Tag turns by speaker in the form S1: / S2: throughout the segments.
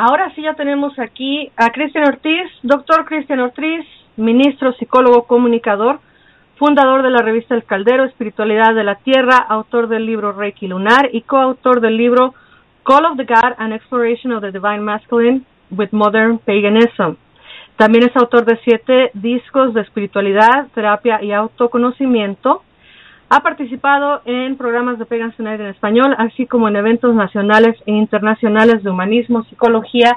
S1: Ahora sí ya tenemos aquí a Cristian Ortiz, doctor Cristian Ortiz, ministro, psicólogo, comunicador, fundador de la revista El Caldero, Espiritualidad de la Tierra, autor del libro Reiki Lunar y coautor del libro Call of the God, An Exploration of the Divine Masculine with Modern Paganism. También es autor de siete discos de espiritualidad, terapia y autoconocimiento, ha participado en programas de Pagan United en español, así como en eventos nacionales e internacionales de humanismo, psicología,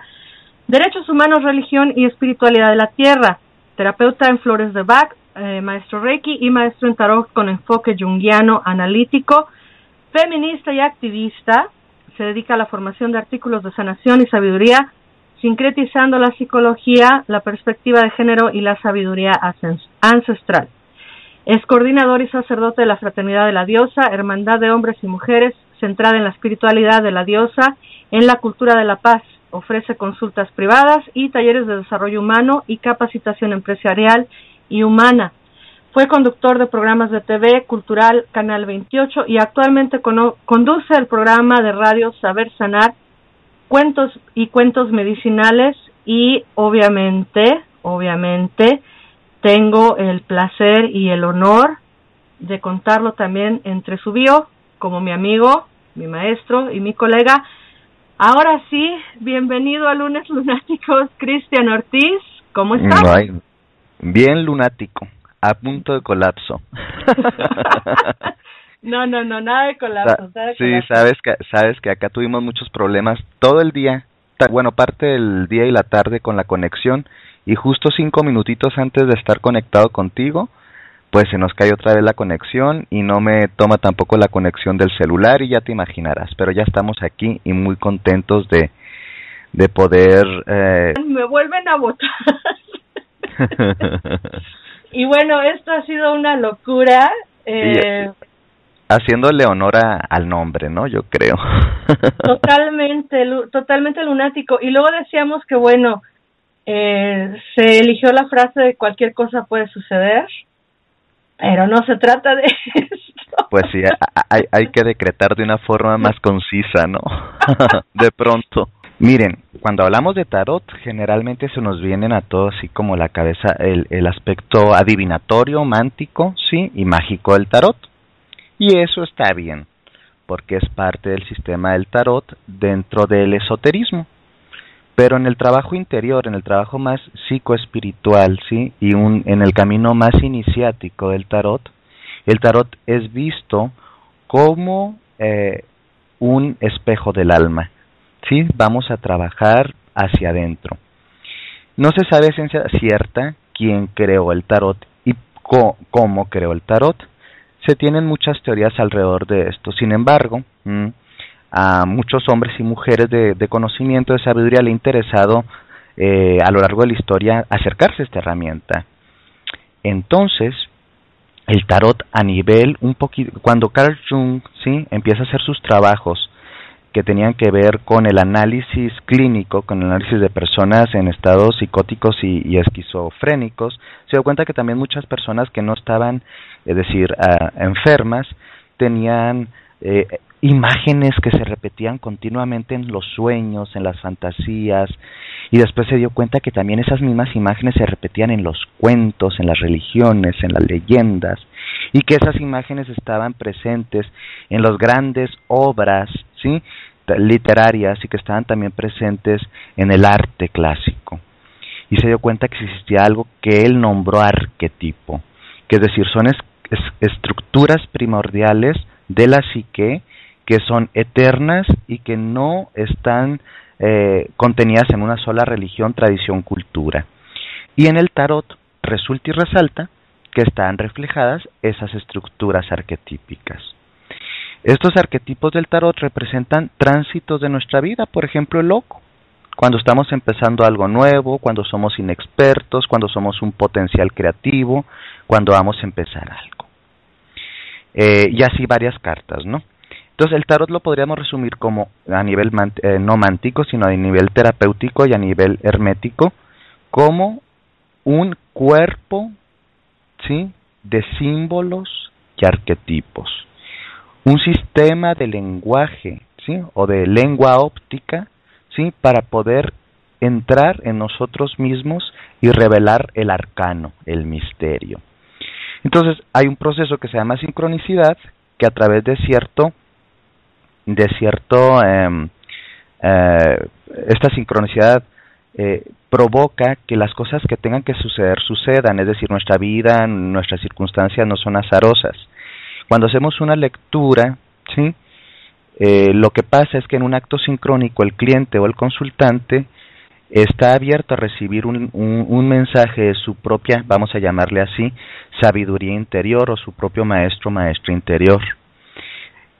S1: derechos humanos, religión y espiritualidad de la tierra. Terapeuta en flores de Bach, eh, maestro Reiki y maestro en tarot con enfoque junguiano analítico, feminista y activista. Se dedica a la formación de artículos de sanación y sabiduría, sincretizando la psicología, la perspectiva de género y la sabiduría ancestral. Es coordinador y sacerdote de la Fraternidad de la Diosa, Hermandad de Hombres y Mujeres, centrada en la espiritualidad de la diosa, en la cultura de la paz. Ofrece consultas privadas y talleres de desarrollo humano y capacitación empresarial y humana. Fue conductor de programas de TV Cultural Canal 28 y actualmente conduce el programa de radio Saber Sanar, cuentos y cuentos medicinales y obviamente, obviamente, tengo el placer y el honor de contarlo también entre su bio como mi amigo, mi maestro y mi colega. Ahora sí, bienvenido a Lunes Lunáticos, Cristian Ortiz. ¿Cómo estás?
S2: bien lunático, a punto de colapso.
S1: no, no, no, nada de colapso.
S2: sí, sabes que sabes que acá tuvimos muchos problemas todo el día, bueno, parte del día y la tarde con la conexión y justo cinco minutitos antes de estar conectado contigo, pues se nos cae otra vez la conexión y no me toma tampoco la conexión del celular y ya te imaginarás, pero ya estamos aquí y muy contentos de, de poder...
S1: Eh... Me vuelven a votar. y bueno, esto ha sido una locura. Eh...
S2: Haciéndole honor al nombre, ¿no? Yo creo.
S1: totalmente, totalmente lunático. Y luego decíamos que, bueno, eh, se eligió la frase de cualquier cosa puede suceder, pero no se trata de esto.
S2: Pues sí, hay, hay que decretar de una forma más concisa, ¿no? de pronto. Miren, cuando hablamos de tarot, generalmente se nos vienen a todos así como la cabeza el, el aspecto adivinatorio, mántico, sí, y mágico del tarot. Y eso está bien, porque es parte del sistema del tarot dentro del esoterismo. Pero en el trabajo interior, en el trabajo más psicoespiritual, ¿sí? Y un, en el camino más iniciático del tarot, el tarot es visto como eh, un espejo del alma, ¿sí? Vamos a trabajar hacia adentro. No se sabe a ciencia cierta quién creó el tarot y cómo creó el tarot. Se tienen muchas teorías alrededor de esto. Sin embargo, a muchos hombres y mujeres de, conocimiento, de sabiduría, le ha interesado eh, a lo largo de la historia acercarse a esta herramienta. Entonces, el tarot a nivel un poquito, cuando Carl Jung ¿sí? empieza a hacer sus trabajos que tenían que ver con el análisis clínico, con el análisis de personas en estados psicóticos y, esquizofrénicos, se dio cuenta que también muchas personas que no estaban, es decir, ah, enfermas, tenían eh, imágenes que se repetían continuamente en los sueños, en las fantasías, y después se dio cuenta que también esas mismas imágenes se repetían en los cuentos, en las religiones, en las leyendas, y que esas imágenes estaban presentes en las grandes obras, ¿sí? literarias y que estaban también presentes en el arte clásico. Y se dio cuenta que existía algo que él nombró arquetipo, que es decir, son estructuras primordiales de la psique que son eternas y que no están eh, contenidas en una sola religión, tradición, cultura. Y en el tarot resulta y resalta que están reflejadas esas estructuras arquetípicas. Estos arquetipos del tarot representan tránsitos de nuestra vida, por ejemplo el loco. cuando estamos empezando algo nuevo, cuando somos inexpertos, cuando somos un potencial creativo, cuando vamos a empezar algo. Eh, y así varias cartas, ¿no? Entonces el tarot lo podríamos resumir como a nivel eh, no mántico, sino a nivel terapéutico y a nivel hermético, como un cuerpo, ¿sí? De símbolos y arquetipos. Un sistema de lenguaje, ¿sí? O de lengua óptica, ¿sí? Para poder entrar en nosotros mismos y revelar el arcano, el misterio. Entonces hay un proceso que se llama sincronicidad que a través de cierto de cierto em, eh, esta sincronicidad eh, provoca que las cosas que tengan que suceder sucedan, es decir, nuestra vida, nuestras circunstancias no son azarosas. Cuando hacemos una lectura, ¿sí? Eh, lo que pasa es que en un acto sincrónico el cliente o el consultante está abierto a recibir un, un, mensaje de su propia, vamos a llamarle así, sabiduría interior o su propio maestro, maestro interior.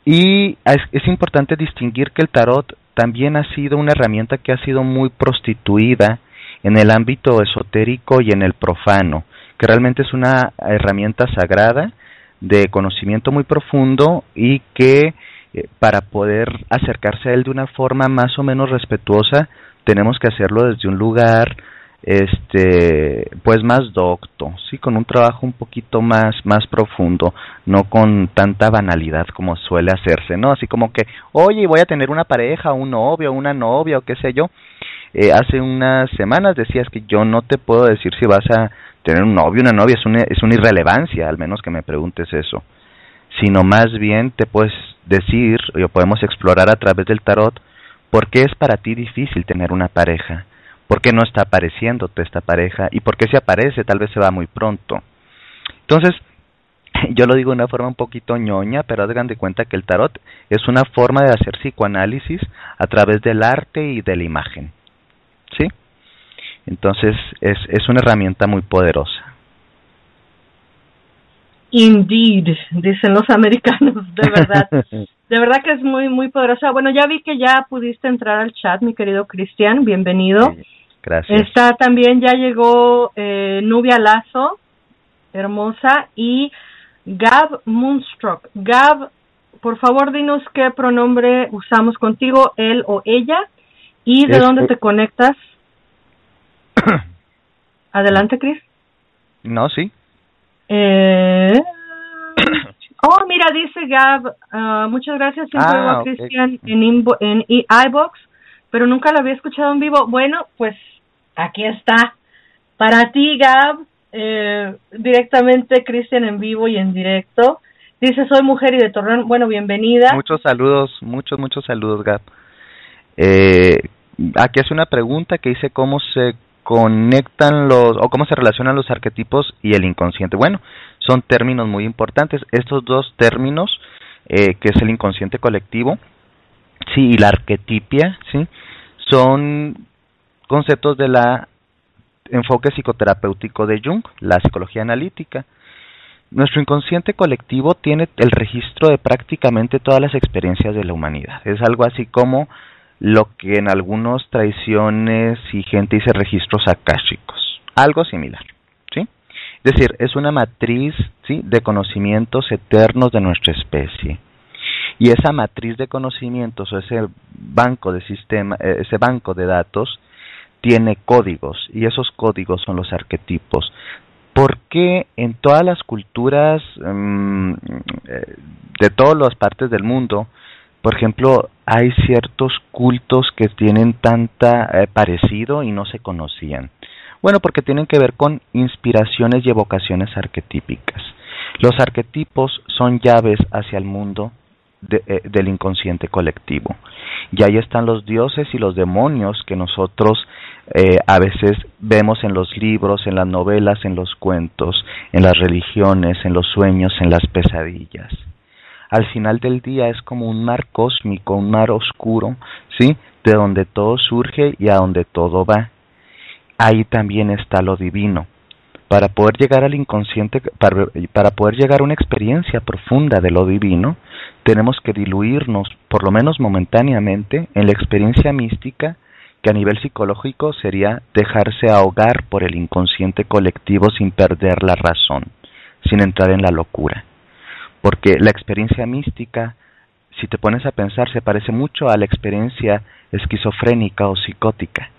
S2: Y es, importante distinguir que el tarot también ha sido una herramienta que ha sido muy prostituida en el ámbito esotérico y en el profano, que realmente es una herramienta sagrada de conocimiento muy profundo y que eh, para poder acercarse a él de una forma más o menos respetuosa tenemos que hacerlo desde un lugar este pues más docto sí con un trabajo un poquito más más profundo no con tanta banalidad como suele hacerse no así como que oye voy a tener una pareja un novio una novia o qué sé yo. Eh, hace unas semanas decías que yo no te puedo decir si vas a tener un novio una novia es una es una irrelevancia al menos que me preguntes eso sino más bien te puedes decir o podemos explorar a través del tarot por qué es para ti difícil tener una pareja ¿Por qué no está apareciéndote esta pareja? ¿Y por qué si aparece tal vez se va muy pronto? Entonces, yo lo digo de una forma un poquito ñoña, pero hagan de cuenta que el tarot es una forma de hacer psicoanálisis a través del arte y de la imagen. ¿Sí? Entonces, es, es una herramienta muy poderosa.
S1: Indeed, dicen los americanos, de verdad. de verdad que es muy, muy poderosa. Bueno, ya vi que ya pudiste entrar al chat, mi querido Cristian, bienvenido.
S2: Gracias.
S1: Está también, ya llegó eh, Nubia Lazo, hermosa, y Gab Moonstruck. Gab, por favor, dinos qué pronombre usamos contigo, él o ella, y de dónde te conectas. Adelante, Chris.
S2: No, sí.
S1: Eh... oh, mira, dice Gab, ah, muchas gracias, siempre ah, a Cristian en, en iBox, pero nunca lo había escuchado en vivo. Bueno, pues aquí está. Para ti, Gab, eh, directamente Cristian en vivo y en directo. Dice, soy mujer y de Torreón. Bueno, bienvenida.
S2: Muchos saludos, muchos, muchos saludos, Gab. Eh, aquí hace una pregunta que dice cómo se conectan los, o cómo se relacionan los arquetipos y el inconsciente. Bueno, son términos muy importantes. Estos dos términos, eh, que es el inconsciente colectivo, sí, y la arquetipia, sí, son conceptos de la enfoque psicoterapéutico de Jung, la psicología analítica. Nuestro inconsciente colectivo tiene el registro de prácticamente todas las experiencias de la humanidad. Es algo así como lo que en algunas tradiciones y gente dice registros akáshicos, algo similar, ¿sí? Es decir, es una matriz, ¿sí? de conocimientos eternos de nuestra especie. Y esa matriz de conocimientos o ese banco de sistema, eh, ese banco de datos tiene códigos y esos códigos son los arquetipos. ¿Por qué en todas las culturas mm, eh, de todas las partes del mundo, por ejemplo, hay ciertos cultos que tienen tanta eh, parecido y no se conocían? Bueno, porque tienen que ver con inspiraciones y evocaciones arquetípicas. Los arquetipos son llaves hacia el mundo eh, del inconsciente colectivo. Y ahí están los dioses y los demonios que nosotros eh, a veces vemos en los libros, en las novelas, en los cuentos, en las religiones, en los sueños, en las pesadillas. Al final del día es como un mar cósmico, un mar oscuro, ¿sí? De donde todo surge y a donde todo va. Ahí también está lo divino. Para poder llegar al inconsciente, para, para poder llegar a una experiencia profunda de lo divino, tenemos que diluirnos, por lo menos momentáneamente, en la experiencia mística que a nivel psicológico sería dejarse ahogar por el inconsciente colectivo sin perder la razón, sin entrar en la locura. Porque la experiencia mística, si te pones a pensar, se parece mucho a la experiencia esquizofrénica o psicótica.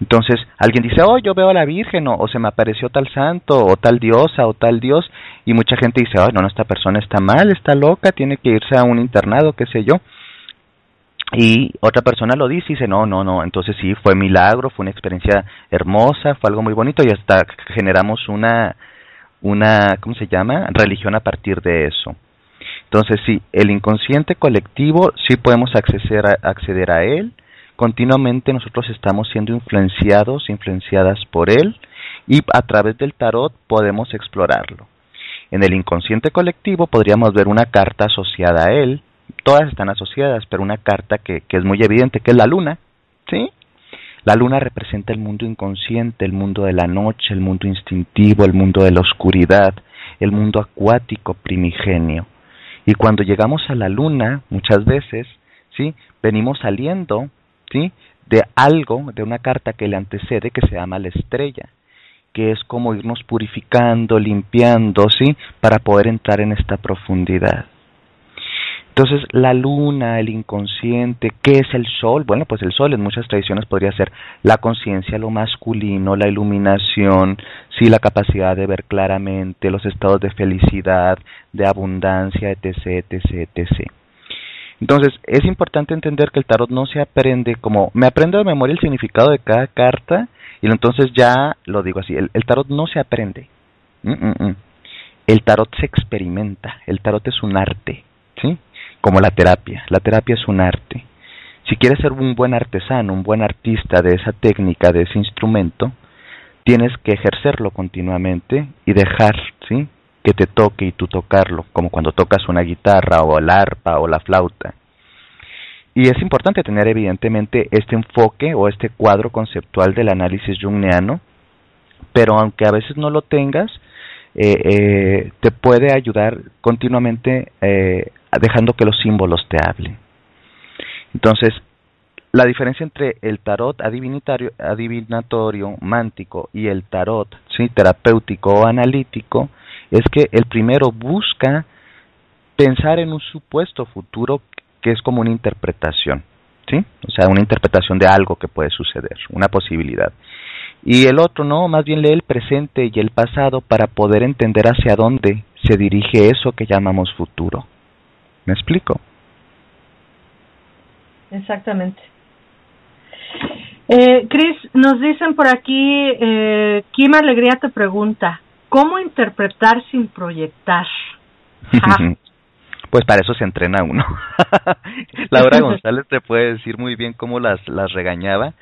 S2: Entonces, alguien dice, oh, yo veo a la Virgen, o, se me apareció tal santo, o tal diosa, o tal dios, y mucha gente dice, oh, no, no, esta persona está mal, está loca, tiene que irse a un internado, qué sé yo. Y otra persona lo dice y dice, no, no, no, entonces sí, fue milagro, fue una experiencia hermosa, fue algo muy bonito y hasta generamos una, una, ¿cómo se llama? Religión a partir de eso. Entonces sí, el inconsciente colectivo sí podemos acceder acceder a él, continuamente nosotros estamos siendo influenciados, influenciadas por él y a través del tarot podemos explorarlo. En el inconsciente colectivo podríamos ver una carta asociada a él, todas están asociadas, pero una carta que, que es muy evidente, que es la luna, ¿sí? La luna representa el mundo inconsciente, el mundo de la noche, el mundo instintivo, el mundo de la oscuridad, el mundo acuático primigenio. Y cuando llegamos a la luna, muchas veces, ¿sí? Venimos saliendo, ¿sí? De algo, de una carta que le antecede que se llama la estrella, que es como irnos purificando, limpiando, ¿sí? Para poder entrar en esta profundidad. Entonces, la luna, el inconsciente, ¿qué es el sol? Bueno, pues el sol en muchas tradiciones podría ser la conciencia, lo masculino, la iluminación, sí, la capacidad de ver claramente, los estados de felicidad, de abundancia, etc., etc., etc. Entonces, es importante entender que el tarot no se aprende como, me aprendo de memoria el significado de cada carta y entonces ya lo digo así, el, tarot no se aprende. Mm, mm, mm. El tarot se experimenta, el tarot es un arte. Como la terapia. La terapia es un arte. Si quieres ser un buen artesano, un buen artista de esa técnica, de ese instrumento, tienes que ejercerlo continuamente y dejar, ¿sí? que te toque y tú tocarlo, como cuando tocas una guitarra o el arpa o la flauta. Y es importante tener evidentemente este enfoque o este cuadro conceptual del análisis jungiano, pero aunque a veces no lo tengas, eh, eh, te puede ayudar continuamente eh, dejando que los símbolos te hablen. Entonces, la diferencia entre el tarot adivinatorio, mántico y el tarot ¿sí? terapéutico o analítico es que el primero busca pensar en un supuesto futuro que es como una interpretación, ¿sí? O sea, una interpretación de algo que puede suceder, una posibilidad. Y el otro no, más bien lee el presente y el pasado para poder entender hacia dónde se dirige eso que llamamos futuro. ¿Me explico?
S1: Exactamente. Eh, Cris, nos dicen por aquí, eh, Kim Alegría te pregunta, ¿cómo interpretar sin proyectar?
S2: pues para eso se entrena uno. Laura González te puede decir muy bien cómo las, las regañaba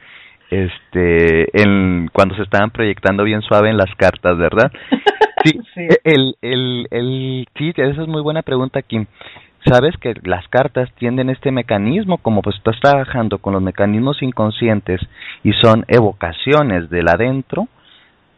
S2: este en cuando se estaban proyectando bien suave en las cartas, ¿verdad? Sí, El, el, el, sí, esa es muy buena pregunta, Kim sabes que las cartas tienden este mecanismo, como pues estás trabajando con los mecanismos inconscientes y son evocaciones del adentro,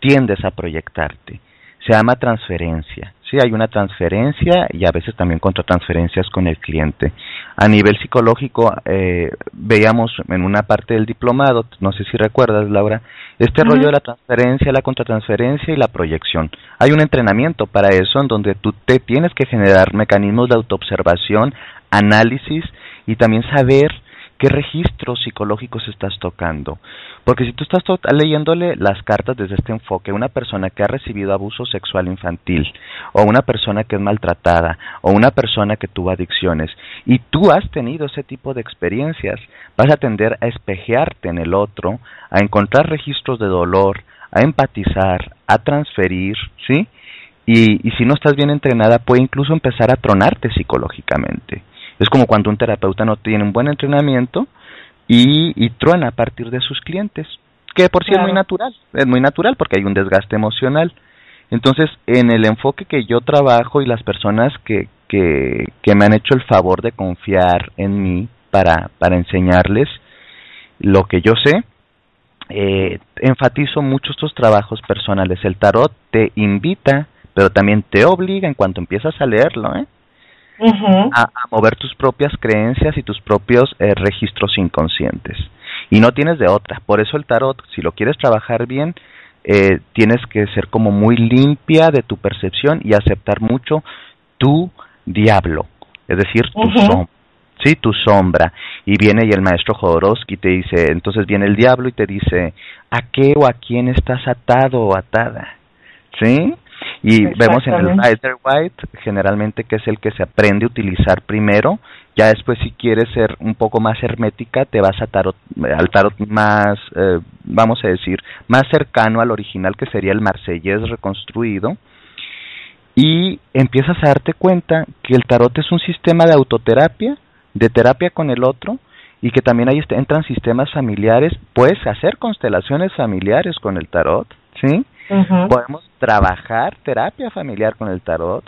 S2: tiendes a proyectarte. Se llama transferencia. Sí, hay una transferencia y a veces también contratransferencias con el cliente. A nivel psicológico, eh, veíamos en una parte del diplomado, no sé si recuerdas, Laura, este rollo de la transferencia, la contratransferencia y la proyección. Hay un entrenamiento para eso en donde tú te tienes que generar mecanismos de autoobservación, análisis y también saber qué registros psicológicos estás tocando. Porque si tú estás leyéndole las cartas desde este enfoque, una persona que ha recibido abuso sexual infantil, o una persona que es maltratada, o una persona que tuvo adicciones, y tú has tenido ese tipo de experiencias, vas a tender a espejearte en el otro, a encontrar registros de dolor, a empatizar, a transferir, ¿sí? Y, y si no estás bien entrenada, puede incluso empezar a tronarte psicológicamente. Es como cuando un terapeuta no tiene un buen entrenamiento y, y truena a partir de sus clientes, que por sí es muy natural, es muy natural porque hay un desgaste emocional. Entonces, en el enfoque que yo trabajo y las personas que, que, que me han hecho el favor de confiar en mí para, para enseñarles lo que yo sé, eh, enfatizo mucho estos trabajos personales. El tarot te invita, pero también te obliga en cuanto empiezas a leerlo, ¿eh? A, mover tus propias creencias y tus propios eh, registros inconscientes. y no tienes de otra. Por eso el tarot, si lo quieres trabajar bien, eh, tienes que ser como muy limpia de tu percepción y aceptar mucho tu diablo, es decir, tu sombra. Sí, tu sombra. Y viene y el maestro Jodorowsky te dice, entonces viene el diablo y te dice, ¿a qué o a quién estás atado o atada? ¿Sí? Y vemos en el Rider White, generalmente que es el que se aprende a utilizar primero, ya después si quieres ser un poco más hermética, te vas a tarot, al tarot más, eh, vamos a decir, más cercano al original que sería el marsellés reconstruido, y empiezas a darte cuenta que el tarot es un sistema de autoterapia, de terapia con el otro, y que también ahí entran sistemas familiares, puedes hacer constelaciones familiares con el tarot, ¿sí? Podemos trabajar terapia familiar con el tarot,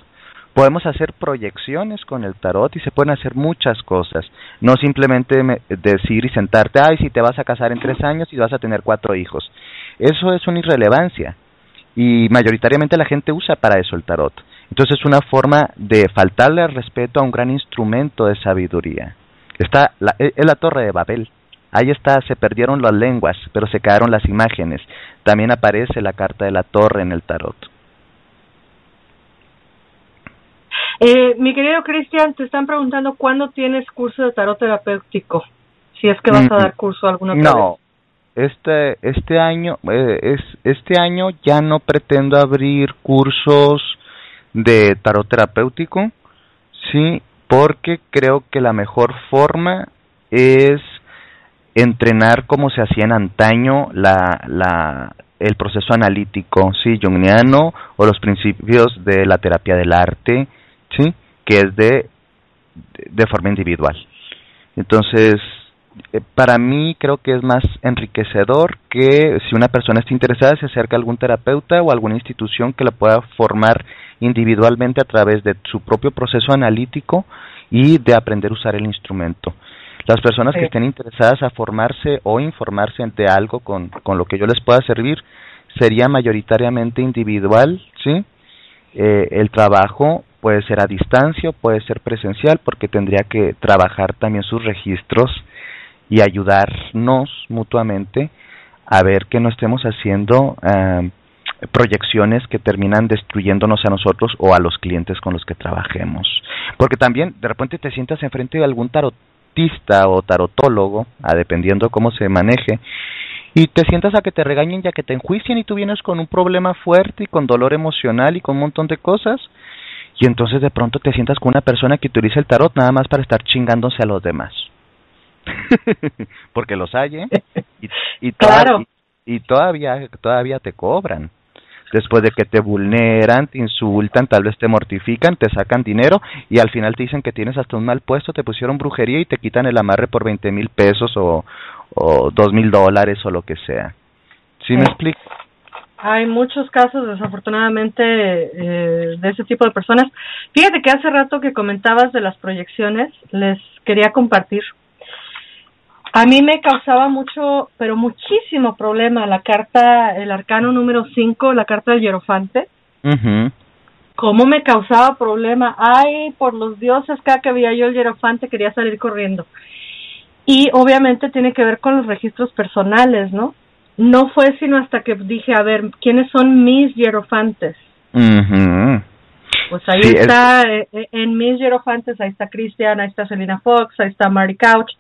S2: podemos hacer proyecciones con el tarot y se pueden hacer muchas cosas. No simplemente decir y sentarte, ay, si te vas a casar en tres años y vas a tener cuatro hijos. Eso es una irrelevancia y mayoritariamente la gente usa para eso el tarot. Entonces es una forma de faltarle al respeto a un gran instrumento de sabiduría. Está la, es la torre de Babel. Ahí está, se perdieron las lenguas, pero se quedaron las imágenes. También aparece la carta de la torre en el tarot.
S1: Eh, mi querido Cristian, te están preguntando cuándo tienes curso de tarot terapéutico. Si es que vas a mm, dar curso alguna
S2: vez. No, este este año eh, es este año ya no pretendo abrir cursos de tarot terapéutico, sí, porque creo que la mejor forma es entrenar como se hacía en antaño la, la, el proceso analítico, sí, jungiano o los principios de la terapia del arte, sí, que es de, de forma individual. Entonces, eh, para mí creo que es más enriquecedor que si una persona está interesada se acerca a algún terapeuta o alguna institución que la pueda formar individualmente a través de su propio proceso analítico y de aprender a usar el instrumento. Las personas que estén interesadas a formarse o informarse ante algo con, con lo que yo les pueda servir sería mayoritariamente individual, ¿sí? Eh, el trabajo puede ser a distancia, puede ser presencial, porque tendría que trabajar también sus registros y ayudarnos mutuamente a ver que no estemos haciendo eh, proyecciones que terminan destruyéndonos a nosotros o a los clientes con los que trabajemos. Porque también de repente te sientas enfrente de algún tarotista o tarotólogo, a dependiendo cómo se maneje, y te sientas a que te regañen ya que te enjuicien y tú vienes con un problema fuerte y con dolor emocional y con un montón de cosas, y entonces de pronto te sientas con una persona que utiliza el tarot nada más para estar chingándose a los demás. Porque los hay, ¿eh? Y, y, claro. y todavía, todavía te cobran después de que te vulneran, te insultan, tal vez te mortifican, te sacan dinero y al final te dicen que tienes hasta un mal puesto, te pusieron brujería y te quitan el amarre por 20 mil pesos o, o dos mil dólares o lo que sea. ¿Sí, me explico?
S1: Hay muchos casos, desafortunadamente, eh, de ese tipo de personas. Fíjate que hace rato que comentabas de las proyecciones, les quería compartir a mí me causaba mucho, pero muchísimo problema la carta, el arcano número 5, la carta del hierofante. ¿Cómo me causaba problema? Ay, por los dioses, cada que veía yo el hierofante quería salir corriendo. Y obviamente tiene que ver con los registros personales, ¿no? No fue sino hasta que dije, a ver, ¿quiénes son mis hierofantes? Pues ahí está, eh, eh, en mis hierofantes, ahí está Cristian, ahí está Selena Fox, ahí está Mary Couch,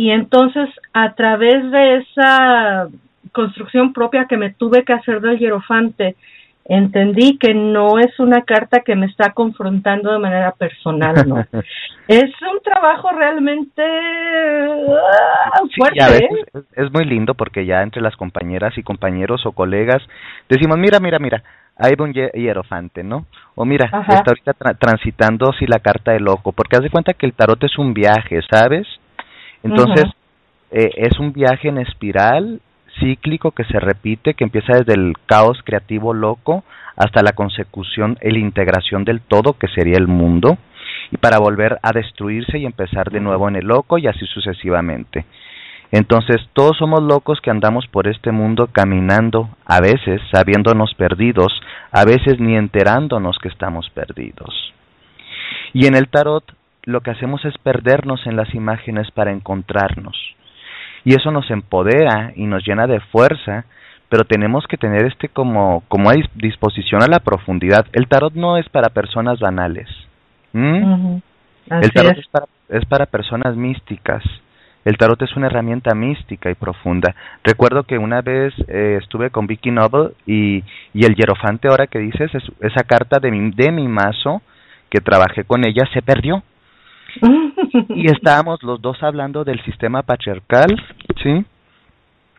S1: y entonces, a través de esa construcción propia que me tuve que hacer del hierofante, entendí que no es una carta que me está confrontando de manera personal, ¿no? es un trabajo realmente ah, fuerte.
S2: ¿eh? es, muy lindo porque ya entre las compañeras y compañeros o colegas decimos, mira, mira, mira, hay un hierofante, ¿no? O mira, está ahorita transitando si la carta de loco, porque haz de cuenta que el tarot es un viaje, ¿sabes? Entonces, eh, es un viaje en espiral cíclico que se repite, que empieza desde el caos creativo loco hasta la consecución la integración del todo, que sería el mundo, y para volver a destruirse y empezar de nuevo en el loco y así sucesivamente. Entonces, todos somos locos que andamos por este mundo caminando, a veces sabiéndonos perdidos, a veces ni enterándonos que estamos perdidos. Y en el tarot lo que hacemos es perdernos en las imágenes para encontrarnos. y eso nos empodera y nos llena de fuerza pero tenemos que tener este como como disposición a la profundidad el tarot no es para personas banales el tarot es. para, es para personas místicas el tarot es una herramienta mística y profunda. Recuerdo que una vez eh, estuve con Vicky Noble y, y el hierofante ahora que dices, esa carta de mi, de mi mazo que trabajé con ella se perdió. Y estábamos los dos hablando del sistema patriarcal, ¿sí?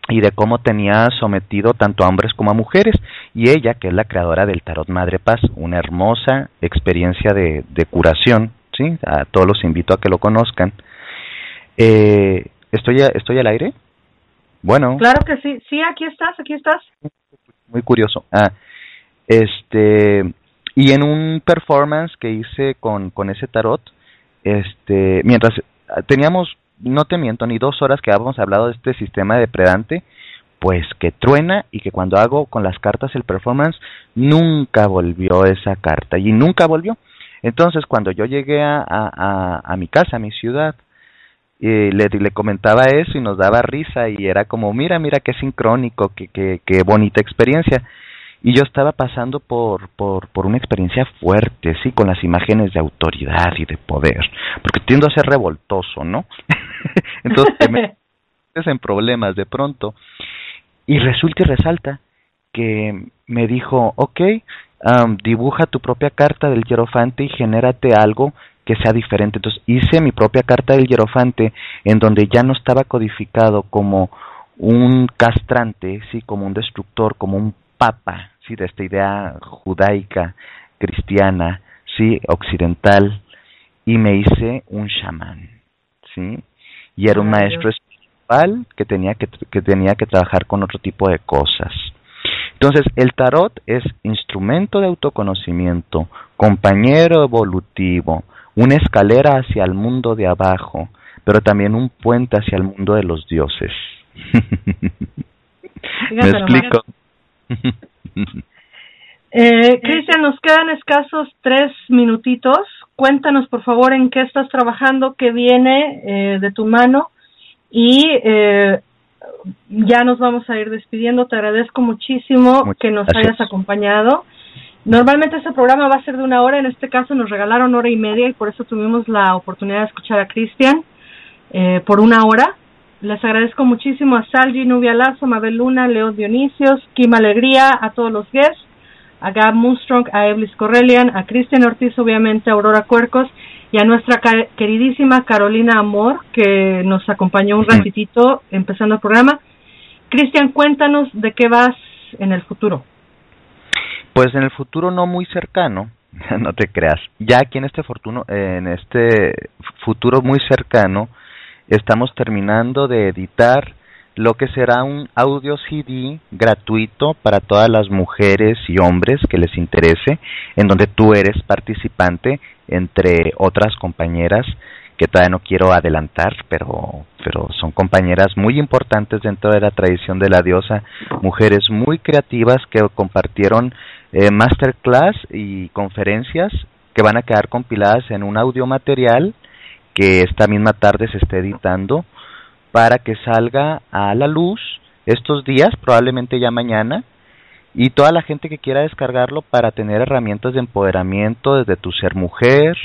S2: y de cómo tenía sometido tanto a hombres como a mujeres. Y ella, que es la creadora del Tarot Madre Paz, una hermosa experiencia de, de curación, ¿sí? A todos los invito a que lo conozcan. Eh, ¿estoy, ¿Estoy al aire? Bueno.
S1: Claro que sí. Sí, aquí estás, aquí estás.
S2: Muy curioso. Ah, este, y en un performance que hice con, con ese tarot, este, mientras teníamos no te miento, ni dos horas que habíamos hablado de este sistema depredante, pues que truena y que cuando hago con las cartas el performance, nunca volvió esa carta y nunca volvió. Entonces, cuando yo llegué a, mi casa, a mi ciudad, eh, le, le comentaba eso y nos daba risa y era como, mira, mira qué sincrónico, qué bonita experiencia y yo estaba pasando por, por, por una experiencia fuerte, sí, con las imágenes de autoridad y de poder, porque tiendo a ser revoltoso, ¿no? Entonces me en problemas de pronto. Y resulta y resalta que me dijo, ok, dibuja tu propia carta del hierofante y genérate algo que sea diferente. Entonces hice mi propia carta del hierofante en donde ya no estaba codificado como un castrante, sí, como un destructor, como un papa, sí, de esta idea judaica, cristiana, sí, occidental, y me hice un chamán, sí, y era un maestro espiritual que tenía que, que tenía que trabajar con otro tipo de cosas. Entonces, el tarot es instrumento de autoconocimiento, compañero evolutivo, una escalera hacia el mundo de abajo, pero también un puente hacia el mundo de los dioses. ¿Me explico?
S1: Eh, Cristian, nos quedan escasos tres minutitos. Cuéntanos, por favor, en qué estás trabajando, qué viene eh, de tu mano y eh, ya nos vamos a ir despidiendo. Te agradezco muchísimo que nos hayas acompañado. Normalmente este programa va a ser de una hora, en este caso nos regalaron hora y media y por eso tuvimos la oportunidad de escuchar a Cristian eh, por una hora. Les agradezco muchísimo a Salgi, Nubia Lazo, Mabel Luna, Leo Dionisios, Kim Alegría, a todos los guests, a Gab Moonstrong, a Eblis Correlian, a Cristian Ortiz, obviamente, a Aurora Cuercos y a nuestra queridísima Carolina Amor, que nos acompañó un ratitito empezando el programa. Cristian, cuéntanos de qué vas en el futuro.
S2: Pues en el futuro no muy cercano, no te creas. Ya aquí en este, fortuno, en este futuro muy cercano, estamos terminando de editar lo que será un audio CD gratuito para todas las mujeres y hombres que les interese, en donde tú eres participante entre otras compañeras que todavía no quiero adelantar, pero, pero son compañeras muy importantes dentro de la tradición de la diosa, mujeres muy creativas que compartieron eh, masterclass y conferencias que van a quedar compiladas en un audio material que esta misma tarde se esté editando para que salga a la luz estos días, probablemente ya mañana, y toda la gente que quiera descargarlo para tener herramientas de empoderamiento desde tu ser mujer,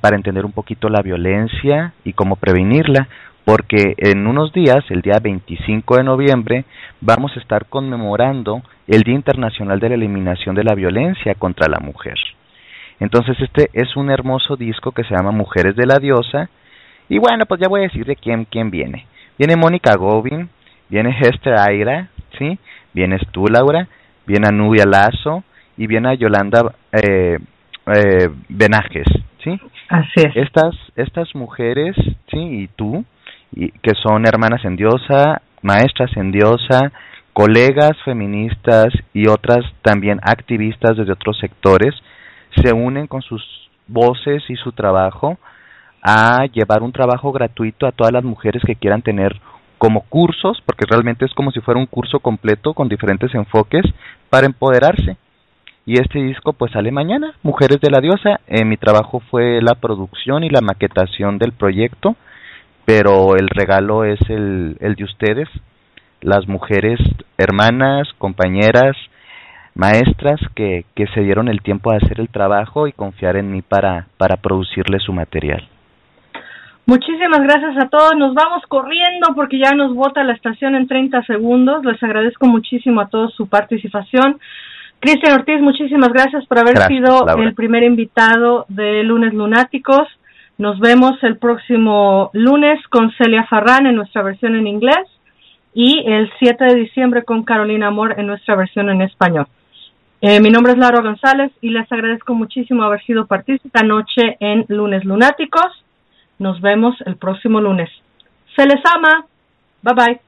S2: para entender un poquito la violencia y cómo prevenirla, porque en unos días, el día 25 de noviembre, vamos a estar conmemorando el Día Internacional de la Eliminación de la Violencia contra la Mujer. Entonces este es un hermoso disco que se llama Mujeres de la Diosa. Y bueno, pues ya voy a decir de quién, quién viene. Viene Mónica Govin, viene Hester Aira, ¿sí? Vienes tú, Laura, viene Nubia Lazo y viene Yolanda eh, eh, Benajes, ¿sí?
S1: Así es.
S2: Estas, estas mujeres, ¿sí? Y tú, y, que son hermanas en diosa, maestras en diosa, colegas feministas y otras también activistas desde otros sectores, se unen con sus voces y su trabajo a llevar un trabajo gratuito a todas las mujeres que quieran tener como cursos, porque realmente es como si fuera un curso completo con diferentes enfoques para empoderarse. Y este disco pues sale mañana, Mujeres de la Diosa. Eh, mi trabajo fue la producción y la maquetación del proyecto, pero el regalo es el, el de ustedes, las mujeres hermanas, compañeras, maestras que, que se dieron el tiempo de hacer el trabajo y confiar en mí para, para producirle su material.
S1: Muchísimas gracias a todos. Nos vamos corriendo porque ya nos vota la estación en 30 segundos. Les agradezco muchísimo a todos su participación. Cristian Ortiz, muchísimas gracias por haber sido el primer invitado de Lunes Lunáticos. Nos vemos el próximo lunes con Celia Farrán en nuestra versión en inglés y el 7 de diciembre con Carolina Amor en nuestra versión en español. Eh, mi nombre es Laura González y les agradezco muchísimo haber sido partícipe anoche en Lunes Lunáticos. Nos vemos el próximo lunes. Se les ama. Bye bye.